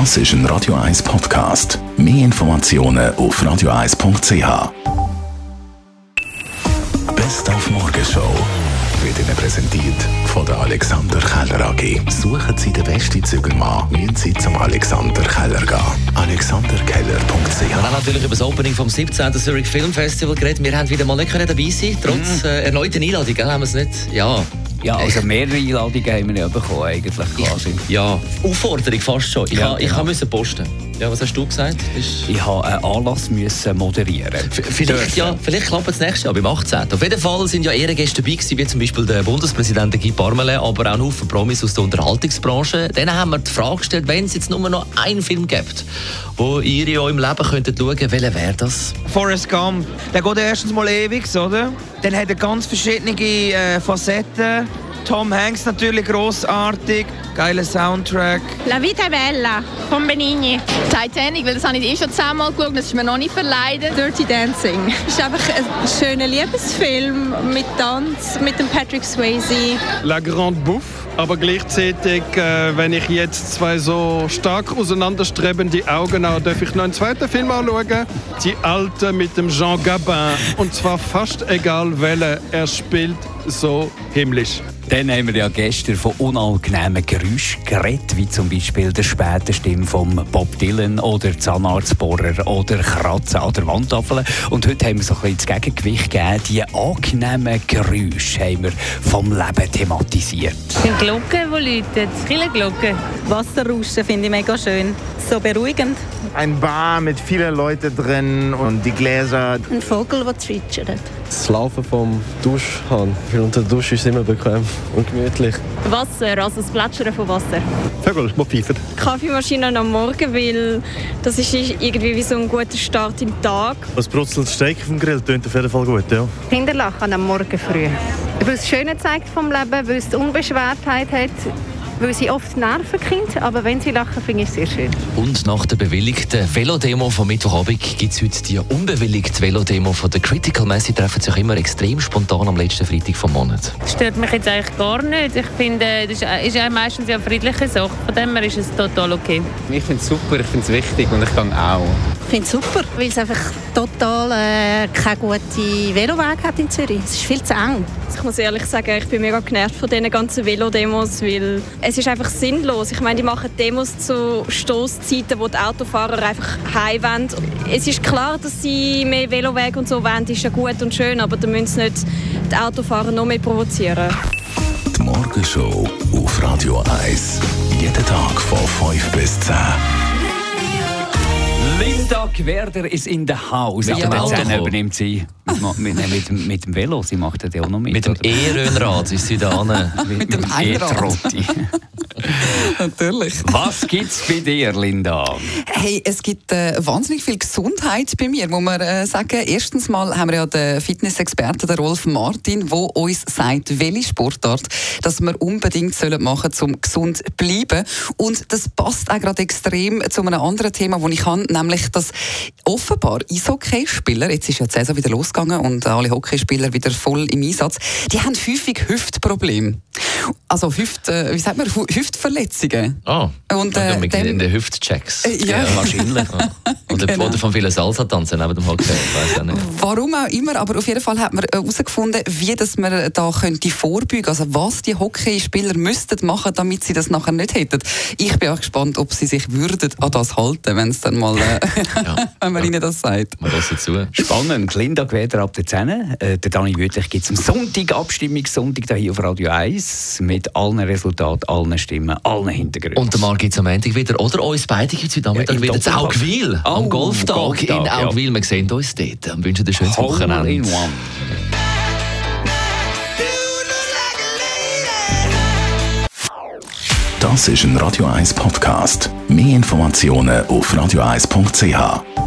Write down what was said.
Das ist ein Radio 1 Podcast. Mehr Informationen auf radio1.ch. Best auf Morgenshow wird Ihnen präsentiert von der Alexander Keller AG. Suchen Sie den besten Zügelmann, müssen Sie zum Alexander Keller gehen. AlexanderKeller.ch Wir haben natürlich über das Opening vom 17. Zurich Film Festival geredet. Wir haben wieder mal nicht dabei sein trotz Mhm. äh, erneuten Einladung, haben wir es nicht? Ja. Ja, also mehrere Einladungen haben wir ja bekommen, eigentlich quasi. Ja, Aufforderung fast schon. Ich, Ja, ha- ich genau. musste posten. Ja, was hast du gesagt? Ist Ich habe einen Anlass müssen moderieren. Vielleicht, ja, vielleicht klappt es nächstes Jahr, beim 18. Auf jeden Fall sind ja Ehrengäste dabei gewesen, wie zum Beispiel der Bundespräsident Guy Parmelin, aber auch ein Haufen Promis aus der Unterhaltungsbranche. Denen haben wir die Frage gestellt, wenn es jetzt nur noch einen Film gibt, wo ihr in eurem Leben könntet schauen, welcher wäre das? Forrest Gump. Der geht erstens mal ewig, oder? Dann hat er ganz verschiedene äh, Facetten. Tom Hanks natürlich großartig, geiler Soundtrack. La vita è bella von Benigni. Titanic, weil das habe ich eh schon zehnmal geschaut, das ist mir noch nicht verleidet. Dirty Dancing. Ist einfach ein schöner Liebesfilm mit Tanz, mit dem Patrick Swayze. La Grande Bouffe. Aber gleichzeitig, äh, wenn ich jetzt zwei so stark auseinanderstrebende Augen habe, darf ich noch einen zweiten Film anschauen. Die Alte mit dem Jean Gabin. Und zwar fast egal welchen. Er spielt so himmlisch. Dann haben wir ja gestern von unangenehmen Geräuschen geredet, wie zum Beispiel der späten Stimme von Bob Dylan oder Zahnarztbohrer oder Kratzen an der Wandtafel. Und heute haben wir so ein bisschen das Gegengewicht gegeben. Die angenehmen Geräusche haben wir vom Leben thematisiert. Eine Glocke, die läutet. Viele Glocken. Wasserrauschen finde ich mega schön. So beruhigend. Ein Bar mit vielen Leuten drin und die Gläser. Ein Vogel, der zwitschert. Das Laufen vom Duschhahn. Weil unter der Dusche ist es immer bequem und gemütlich. Wasser, also das Plätschern von Wasser. Vögel, die pfeifen. Kaffeemaschine am Morgen, weil das ist irgendwie wie so ein guter Start im Tag. Das brutzelt Steak vom Grill tönt auf jeden Fall gut, ja. Kinderlachen am Morgen früh. Weil es Schöne zeigt vom Leben, weil es die Unbeschwertheit hat, weil sie oft nerven Kind, aber wenn sie lachen, finde ich es sehr schön. Und nach der bewilligten Velodemo vom Mittwochabend gibt es heute die unbewilligte Velodemo von der Critical Mass. Sie treffen sich immer extrem spontan am letzten Freitag vom Monat. Das stört mich jetzt eigentlich gar nicht. Ich finde, das ist, ist ja meistens ja eine friedliche Sache. Von dem her ist es total okay. Ich finde es super, ich finde es wichtig und ich gehe auch. Ich finde es super, weil es einfach total äh, keine gute Velowege hat in Zürich. Es ist viel zu eng. Ich muss ehrlich sagen, ich bin mega genervt von diesen ganzen Velodemos, weil es ist einfach sinnlos. Ich meine, die machen Demos zu Stoßzeiten, wo die Autofahrer einfach heim wollen. Es ist klar, dass sie mehr Velowege und so wollen, das ist ja gut und schön, aber dann müssen sie nicht die Autofahrer noch mehr provozieren. Die Morgenshow auf Radio 1. Jeden Tag von 5 bis 10. Linda Gwerder ist in. Mit Mit dem dem Auto kommen. übernimmt sie. Mit, mit, mit, dem- mit dem Velo, sie macht das ja auch noch mit. Mit dem? E-Röhnrad ist sie da hin. mit, dem E-Trotti. Natürlich. Was gibt's bei dir, Linda? Hey, es gibt äh, wahnsinnig viel Gesundheit bei mir, muss man äh, sagen. Erstens mal haben wir ja den Fitnessexperten, den Rolf Martin, der uns sagt, welche Sportart dass wir unbedingt sollen machen sollen, um gesund zu bleiben. Und das passt auch gerade extrem zu einem anderen Thema, das ich habe, nämlich, dass offenbar Eishockeyspieler, jetzt ist ja die Saison wieder losgegangen und alle Hockeyspieler wieder voll im Einsatz, die haben häufig Hüftprobleme. Also Hüft, äh, wie sagt man, Hü- Hüftverletzungen. Ah, Und, ja, äh, mit dem- in den Hüftchecks. Äh, ja. wahrscheinlich. Ja. Oder, Genau. von vielen Salsa tanzen neben dem Hockey. Ich auch nicht. Warum auch immer, aber auf jeden Fall hat man herausgefunden, wie das man da könnte vorbeugen, also was die Hockeyspieler müssten machen, damit sie das nachher nicht hätten. Ich bin auch gespannt, ob sie sich würden an das halten, wenn es dann mal, äh, wenn man ihnen das sagt. Man lässt zu. Spannend. Linda Gwerder ab der 10. Äh, der Dani Wütlich gibt es am Sonntag, Abstimmungssonntag hier auf Radio 1 mit allen Resultaten, allen Stimmen, allen Hintergründen. Und der Marc gibt es am Montag wieder. Oder uns beide gibt es heute Nachmittag im wieder zu. Augwil. am Oh, Golftag, Golftag, in ja. Augwil. Wir sehen uns dort. Und wünschen dir ein schönes Hole Wochenende. in one. Das ist ein Radio 1 Podcast. Mehr Informationen auf radio1.ch.